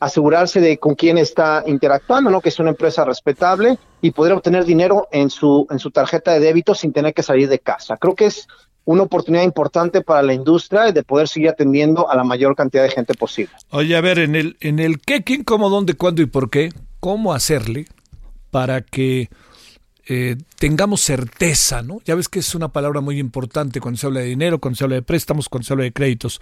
asegurarse de con quién está interactuando, ¿no? Que es una empresa respetable y poder obtener dinero en su, en su tarjeta de débito sin tener que salir de casa. Creo que es una oportunidad importante para la industria de poder seguir atendiendo a la mayor cantidad de gente posible. Oye, a ver, en el, en el qué, quién, cómo, dónde, cuándo y por qué, ¿cómo hacerle para que eh, tengamos certeza, ¿no? Ya ves que es una palabra muy importante cuando se habla de dinero, cuando se habla de préstamos, cuando se habla de créditos.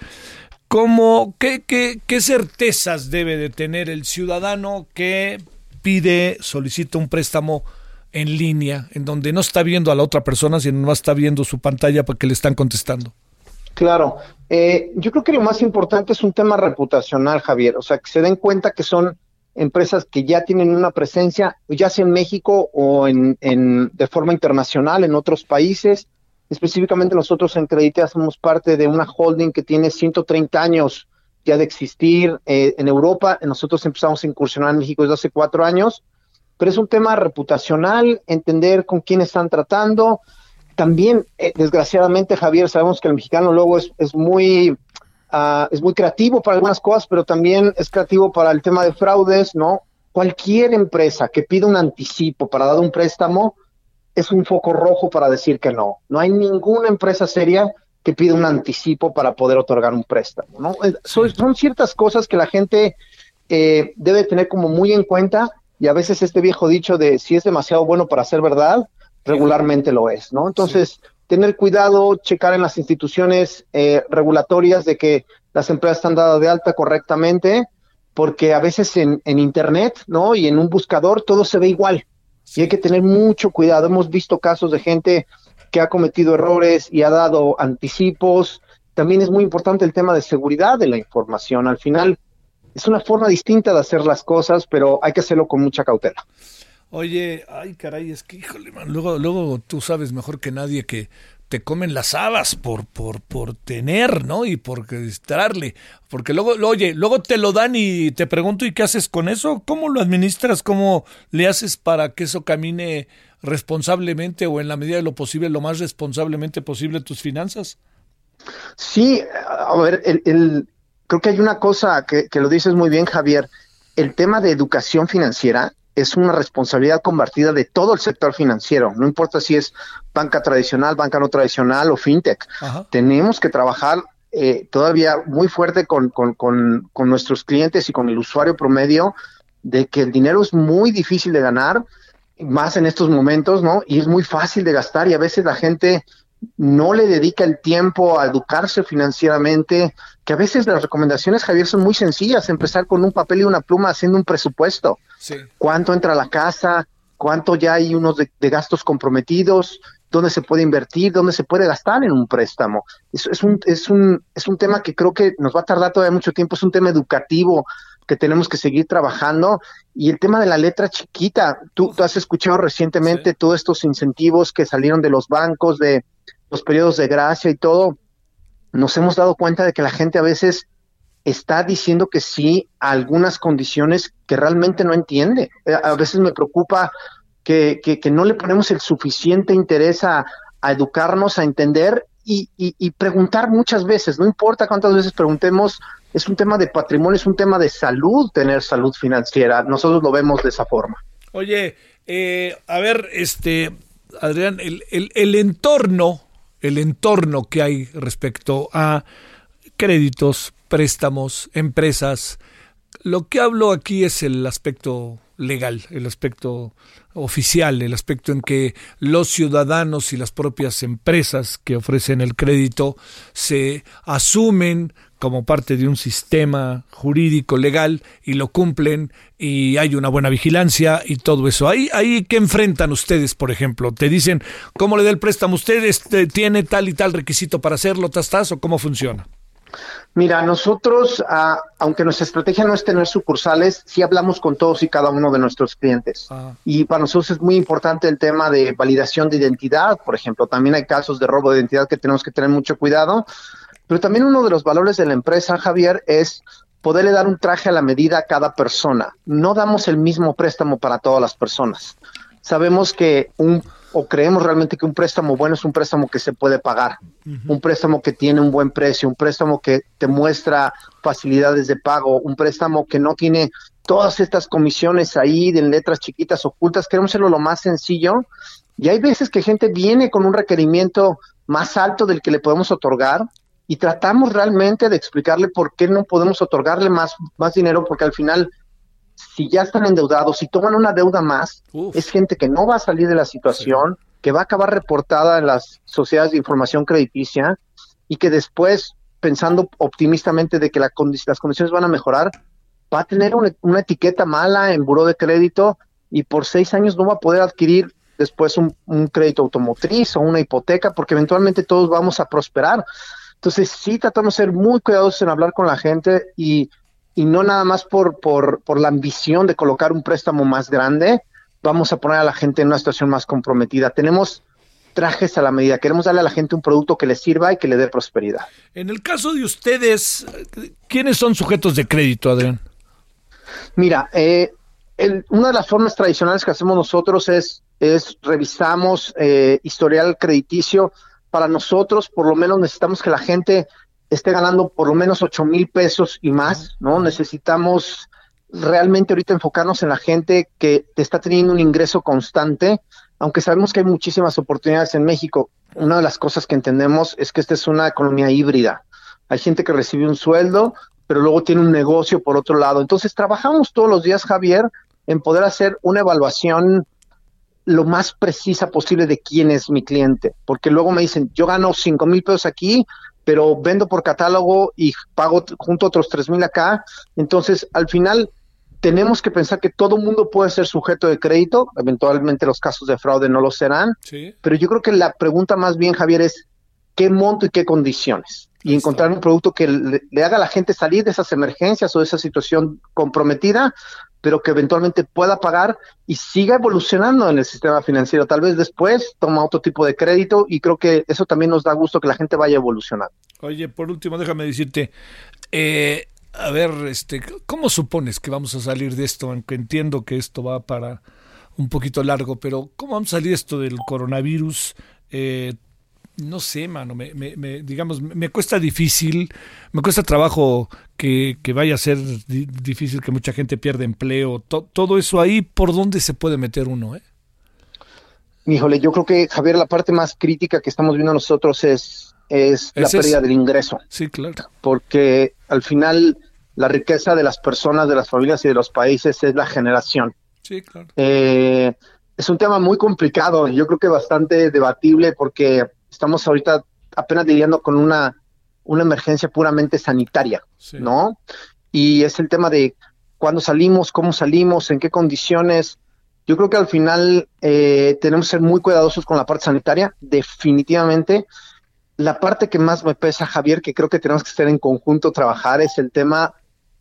¿Cómo, qué, qué, ¿Qué certezas debe de tener el ciudadano que pide, solicita un préstamo en línea, en donde no está viendo a la otra persona, sino no está viendo su pantalla para que le están contestando? Claro, eh, yo creo que lo más importante es un tema reputacional, Javier, o sea, que se den cuenta que son empresas que ya tienen una presencia, ya sea en México o en, en de forma internacional en otros países, Específicamente nosotros en Creditea somos parte de una holding que tiene 130 años ya de existir eh, en Europa. Nosotros empezamos a incursionar en México desde hace cuatro años, pero es un tema reputacional, entender con quién están tratando. También, eh, desgraciadamente, Javier, sabemos que el mexicano luego es, es muy ah, es muy creativo para algunas cosas, pero también es creativo para el tema de fraudes, ¿no? Cualquier empresa que pida un anticipo para dar un préstamo, es un foco rojo para decir que no. No hay ninguna empresa seria que pida un anticipo para poder otorgar un préstamo. ¿no? Eh, son, ciertas cosas que la gente eh, debe tener como muy en cuenta y a veces este viejo dicho de si es demasiado bueno para ser verdad, regularmente lo es. ¿no? Entonces, tener cuidado, checar en las instituciones eh, regulatorias de que las empresas están dadas de alta correctamente, porque a veces en, en Internet ¿no? y en un buscador todo se ve igual. Y hay que tener mucho cuidado. Hemos visto casos de gente que ha cometido errores y ha dado anticipos. También es muy importante el tema de seguridad de la información. Al final es una forma distinta de hacer las cosas, pero hay que hacerlo con mucha cautela. Oye, ay caray, es que híjole, man, luego, luego tú sabes mejor que nadie que te comen las habas por, por, por tener, ¿no? Y por distraerle. Porque luego, oye, luego te lo dan y te pregunto, ¿y qué haces con eso? ¿Cómo lo administras? ¿Cómo le haces para que eso camine responsablemente o en la medida de lo posible, lo más responsablemente posible tus finanzas? Sí, a ver, el, creo que hay una cosa que, que lo dices muy bien, Javier. El tema de educación financiera es una responsabilidad convertida de todo el sector financiero, no importa si es banca tradicional, banca no tradicional o fintech. Tenemos que trabajar eh, todavía muy fuerte con, con, con, con, nuestros clientes y con el usuario promedio de que el dinero es muy difícil de ganar, más en estos momentos, ¿no? Y es muy fácil de gastar y a veces la gente no le dedica el tiempo a educarse financieramente, que a veces las recomendaciones, Javier, son muy sencillas, empezar con un papel y una pluma haciendo un presupuesto. ¿Cuánto entra a la casa? ¿Cuánto ya hay unos de, gastos comprometidos? ¿Dónde se puede invertir? ¿Dónde se puede gastar en un préstamo? Es, es, un, es, un, es un tema que creo que nos va a tardar todavía mucho tiempo, es un tema educativo que tenemos que seguir trabajando. Y el tema de la letra chiquita, tú, has escuchado recientemente todos estos incentivos que salieron de los bancos, de los periodos de gracia y todo. Nos hemos dado cuenta de que la gente a veces está diciendo que sí a algunas condiciones que realmente no entiende. Eh, a veces me preocupa que, que, no le ponemos el suficiente interés a, a educarnos, a entender y, y, preguntar muchas veces, no importa cuántas veces preguntemos, es un tema de patrimonio, es un tema de salud, tener salud financiera. Nosotros lo vemos de esa forma. Oye, eh, a ver, este, Adrián, el, el entorno, el entorno que hay respecto a créditos, préstamos, empresas. Lo que hablo aquí es el aspecto legal, el aspecto oficial, el aspecto en que los ciudadanos y las propias empresas que ofrecen el crédito se asumen como parte de un sistema jurídico legal y lo cumplen y hay una buena vigilancia y todo eso. Ahí, ahí que enfrentan ustedes, por ejemplo, te dicen cómo le da el préstamo usted, este, tiene tal y tal requisito para hacerlo, tas, o cómo funciona. Mira, nosotros, ah, aunque nuestra estrategia no es tener sucursales, sí hablamos con todos y cada uno de nuestros clientes. Ah. Y para nosotros es muy importante el tema de validación de identidad, por ejemplo. También hay casos de robo de identidad que tenemos que tener mucho cuidado. Pero también uno de los valores de la empresa, Javier, es poderle dar un traje a la medida a cada persona. No damos el mismo préstamo para todas las personas. Sabemos que un o creemos realmente que un préstamo bueno es un préstamo que se puede pagar, un préstamo que tiene un buen precio, un préstamo que te muestra facilidades de pago, un préstamo que no tiene todas estas comisiones ahí de letras chiquitas ocultas, queremos hacerlo lo más sencillo. Y hay veces que gente viene con un requerimiento más alto del que le podemos otorgar y tratamos realmente de explicarle por qué no podemos otorgarle más, más dinero, porque al final si ya están endeudados, si toman una deuda más, es gente que no va a salir de la situación, que va a acabar reportada en las sociedades de información crediticia y que después, pensando optimistamente de que las condiciones van a mejorar, va a tener una, etiqueta mala en buró de crédito y por seis años no va a poder adquirir después un, un crédito automotriz o una hipoteca porque eventualmente todos vamos a prosperar. Entonces sí tratamos de ser muy cuidadosos en hablar con la gente y y no nada más por, por, por la ambición de colocar un préstamo más grande, vamos a poner a la gente en una situación más comprometida. Tenemos trajes a la medida. Queremos darle a la gente un producto que le sirva y que le dé prosperidad. En el caso de ustedes, ¿quiénes son sujetos de crédito, Adrián? Mira, eh, una de las formas tradicionales que hacemos nosotros es, es revisamos eh, historial crediticio. Para nosotros, por lo menos necesitamos que la gente esté ganando por lo menos 8 mil pesos y más, ¿no? Necesitamos realmente ahorita enfocarnos en la gente que está teniendo un ingreso constante, aunque sabemos que hay muchísimas oportunidades en México. Una de las cosas que entendemos es que esta es una economía híbrida. Hay gente que recibe un sueldo, pero luego tiene un negocio por otro lado. Entonces trabajamos todos los días, Javier, en poder hacer una evaluación lo más precisa posible de quién es mi cliente, porque luego me dicen, yo gano 5 mil pesos aquí, pero vendo por catálogo y pago junto a otros tres mil acá. Entonces, al final, tenemos que pensar que todo mundo puede ser sujeto de crédito, eventualmente los casos de fraude no lo serán, pero yo creo que la pregunta más bien, Javier, es qué monto y qué condiciones. Y encontrar un producto que le, haga a la gente salir de esas emergencias o de esa situación comprometida, pero que eventualmente pueda pagar y siga evolucionando en el sistema financiero. Tal vez después toma otro tipo de crédito y creo que eso también nos da gusto que la gente vaya evolucionando. Oye, por último, déjame decirte, eh, a ver, este, ¿cómo supones que vamos a salir de esto? Aunque entiendo que esto va para un poquito largo, pero ¿cómo vamos a salir esto del coronavirus? Eh, no sé, mano, me, me, digamos, me cuesta difícil, me cuesta trabajo que, vaya a ser difícil que mucha gente pierda empleo, todo eso ahí, ¿por dónde se puede meter uno? Eh? Híjole, yo creo que, Javier, la parte más crítica que estamos viendo nosotros es, es la pérdida del ingreso. Sí, claro. Porque al final la riqueza de las personas, de las familias y de los países es la generación. Sí, claro. Eh, es un tema muy complicado, yo creo que bastante debatible porque estamos ahorita apenas lidiando con una, una emergencia puramente sanitaria, ¿no? Y es el tema de cuándo salimos, cómo salimos, en qué condiciones. Yo creo que al final eh, tenemos que ser muy cuidadosos con la parte sanitaria, definitivamente. La parte que más me pesa, Javier, que creo que tenemos que estar en conjunto trabajar, es el tema,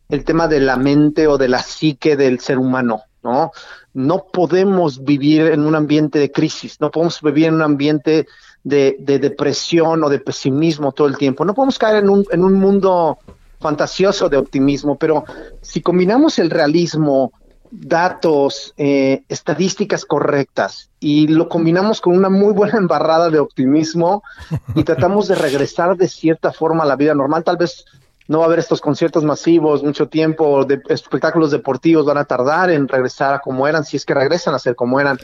el tema de la mente o de la psique del ser humano, ¿no? No podemos vivir en un ambiente de crisis, no podemos vivir en un ambiente de, depresión o de pesimismo todo el tiempo. No podemos caer en un, en un mundo fantasioso de optimismo, pero si combinamos el realismo, datos, eh, estadísticas correctas y lo combinamos con una muy buena embarrada de optimismo y tratamos de regresar de cierta forma a la vida normal, tal vez no va a haber estos conciertos masivos mucho tiempo, de espectáculos deportivos van a tardar en regresar a como eran, si es que regresan a ser como eran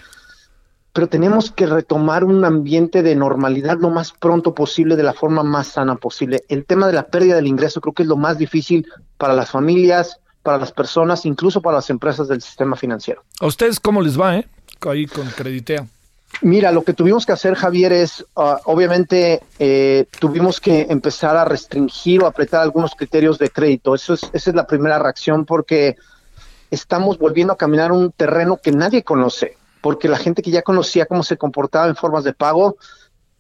pero tenemos que retomar un ambiente de normalidad lo más pronto posible, de la forma más sana posible. El tema de la pérdida del ingreso creo que es lo más difícil para las familias, para las personas, incluso para las empresas del sistema financiero. ¿A ustedes cómo les va, eh? Ahí con Creditea. Mira, lo que tuvimos que hacer, Javier, es ah, obviamente eh, tuvimos que empezar a restringir o apretar algunos criterios de crédito. Eso es, esa es la primera reacción porque estamos volviendo a caminar un terreno que nadie conoce porque la gente que ya conocía cómo se comportaba en formas de pago,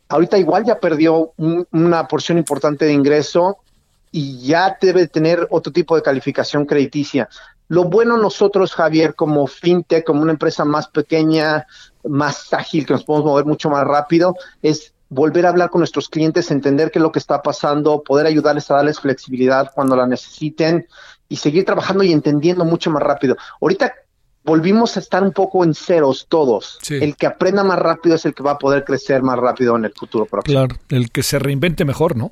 ahorita igual ya perdió una porción importante de ingreso y ya debe tener otro tipo de calificación crediticia. Lo bueno nosotros, Javier, como fintech, como una empresa más pequeña, más ágil, que nos podemos mover mucho más rápido, es volver a hablar con nuestros clientes, entender qué es lo que está pasando, poder ayudarles a darles flexibilidad cuando la necesiten y seguir trabajando y entendiendo mucho más rápido. Ahorita volvimos a estar un poco en ceros todos. El que aprenda más rápido es el que va a poder crecer más rápido en el futuro próximo. Claro, el que se reinvente mejor, ¿no?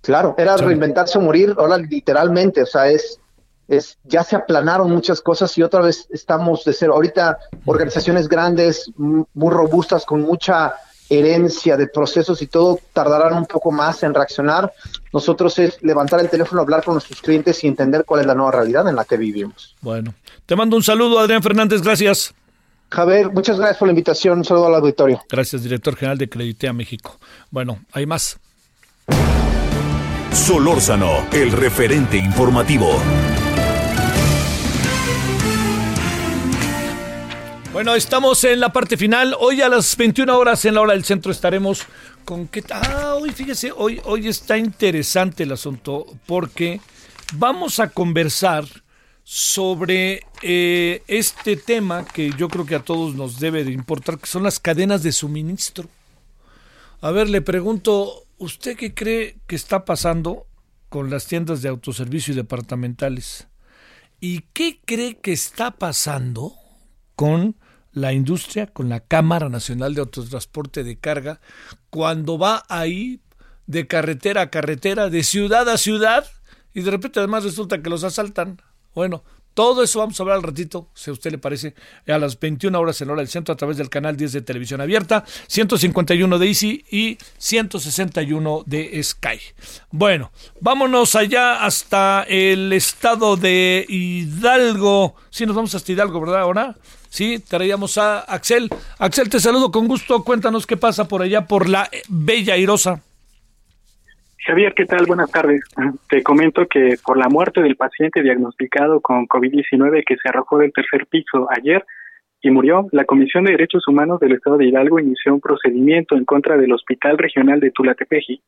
Claro, era reinventarse o morir, ahora literalmente, o sea, es, es, ya se aplanaron muchas cosas y otra vez estamos de cero. Ahorita organizaciones grandes, muy robustas, con mucha herencia de procesos y todo tardarán un poco más en reaccionar. Nosotros es levantar el teléfono, hablar con nuestros clientes y entender cuál es la nueva realidad en la que vivimos. Bueno, te mando un saludo, Adrián Fernández, gracias. Javier, muchas gracias por la invitación. Un saludo al auditorio. Gracias, director general de Creditea México. Bueno, hay más. Solórzano, el referente informativo. Bueno, estamos en la parte final. Hoy a las 21 horas en la hora del centro estaremos con qué Ah, hoy fíjese, hoy, hoy está interesante el asunto porque vamos a conversar sobre eh, este tema que yo creo que a todos nos debe de importar, que son las cadenas de suministro. A ver, le pregunto, ¿usted qué cree que está pasando con las tiendas de autoservicio y departamentales? ¿Y qué cree que está pasando con la industria, con la Cámara Nacional de Autotransporte de Carga, cuando va ahí de carretera a carretera, de ciudad a ciudad, y de repente además resulta que los asaltan. Bueno, todo eso vamos a hablar al ratito, si a usted le parece, a las 21 horas en hora del centro a través del canal 10 de televisión abierta, 151 de Easy y 161 de Sky. Bueno, vámonos allá hasta el estado de Hidalgo. Sí, nos vamos hasta Hidalgo, ¿verdad? Ahora. Sí, traíamos a Axel. Axel, te saludo con gusto. Cuéntanos qué pasa por allá, por la Bella Irosa. Javier, ¿qué tal? Buenas tardes. Te comento que por la muerte del paciente diagnosticado con COVID-19 que se arrojó del tercer piso ayer y murió, la Comisión de Derechos Humanos del Estado de Hidalgo inició un procedimiento en contra del Hospital Regional de Tulatepeji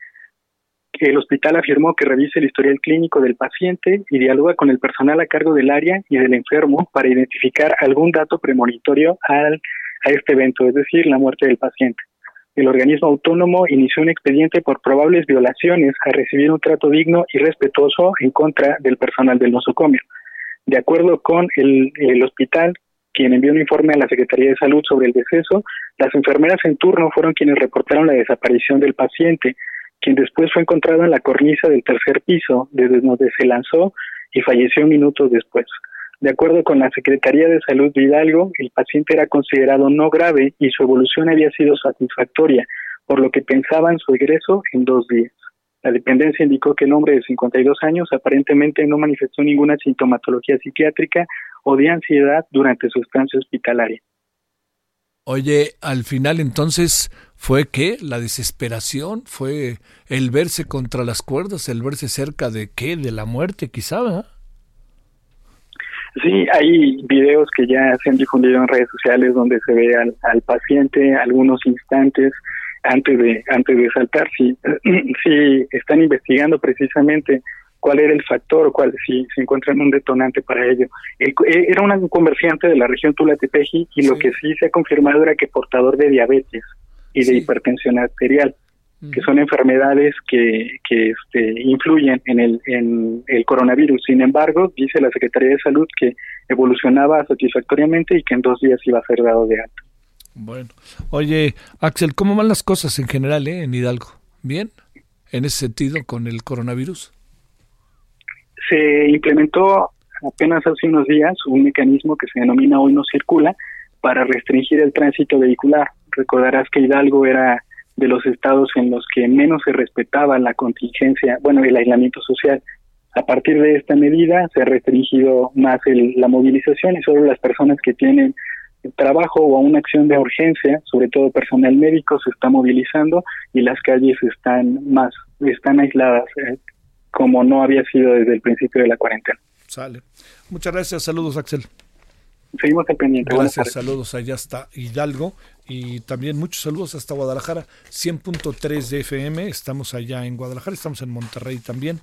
El hospital afirmó que revisa el historial clínico del paciente y dialoga con el personal a cargo del área y del enfermo para identificar algún dato premonitorio al, a este evento, es decir, la muerte del paciente. El organismo autónomo inició un expediente por probables violaciones a recibir un trato digno y respetuoso en contra del personal del nosocomio. De acuerdo con el, el hospital, quien envió un informe a la Secretaría de Salud sobre el deceso, las enfermeras en turno fueron quienes reportaron la desaparición del paciente, quien después fue encontrado en la cornisa del tercer piso, desde donde se lanzó y falleció minutos después. De acuerdo con la Secretaría de Salud de Hidalgo, el paciente era considerado no grave y su evolución había sido satisfactoria, por lo que pensaban su egreso en dos días. La dependencia indicó que el hombre de 52 años aparentemente no manifestó ninguna sintomatología psiquiátrica o de ansiedad durante su estancia hospitalaria. Oye, al final entonces fue que la desesperación, fue el verse contra las cuerdas, el verse cerca de qué, de la muerte quizá. Sí, hay videos que ya se han difundido en redes sociales donde se ve al, paciente algunos instantes antes de antes de saltar. Si, si están investigando precisamente cuál era el factor, cuál si se encuentran un detonante para ello. Eh, era un comerciante de la región Tula-Tepeji y lo que sí se ha confirmado era que portador de diabetes y de hipertensión arterial, que son enfermedades que, que este, influyen en el, en el coronavirus. Sin embargo, dice la Secretaría de Salud que evolucionaba satisfactoriamente y que en dos días iba a ser dado de alta. Bueno, oye, Axel, ¿cómo van las cosas en general eh, en Hidalgo? ¿Bien? En ese sentido, con el coronavirus se implementó apenas hace unos días un mecanismo que se denomina Hoy no circula para restringir el tránsito vehicular. Recordarás que Hidalgo era de los estados en los que menos se respetaba la contingencia, bueno, el aislamiento social. A partir de esta medida se ha restringido más el, la movilización y solo las personas que tienen trabajo o una acción de urgencia, sobre todo personal médico, se está movilizando y las calles están más, están aisladas. Como no había sido desde el principio de la cuarentena. Sale. Muchas gracias. Saludos, Axel. Seguimos al pendiente. Gracias, saludos allá hasta Hidalgo y también muchos saludos hasta Guadalajara, 100.3 de FM, estamos allá en Guadalajara, estamos en Monterrey también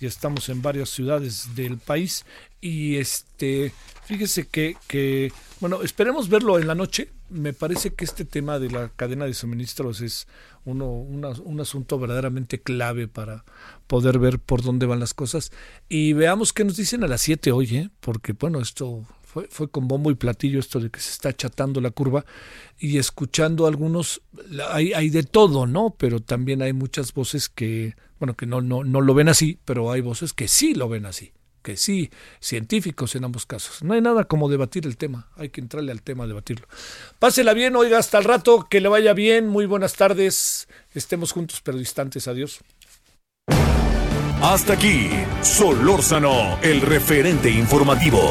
y estamos en varias ciudades del país y este, fíjese que, que bueno, esperemos verlo en la noche, me parece que este tema de la cadena de suministros es uno, un asunto verdaderamente clave para poder ver por dónde van las cosas. Y veamos qué nos dicen a las 7 hoy, ¿eh? porque bueno, esto fue, con bombo y platillo, esto de que se está achatando la curva y escuchando algunos, hay, de todo, ¿no? Pero también hay muchas voces que, bueno, que no, no, no lo ven así, pero hay voces que sí lo ven así que sí, científicos en ambos casos. No hay nada como debatir el tema, hay que entrarle al tema, debatirlo. Pásela bien, oiga, hasta el rato, que le vaya bien, muy buenas tardes, estemos juntos pero distantes, adiós. Hasta aquí, Solórzano, el referente informativo.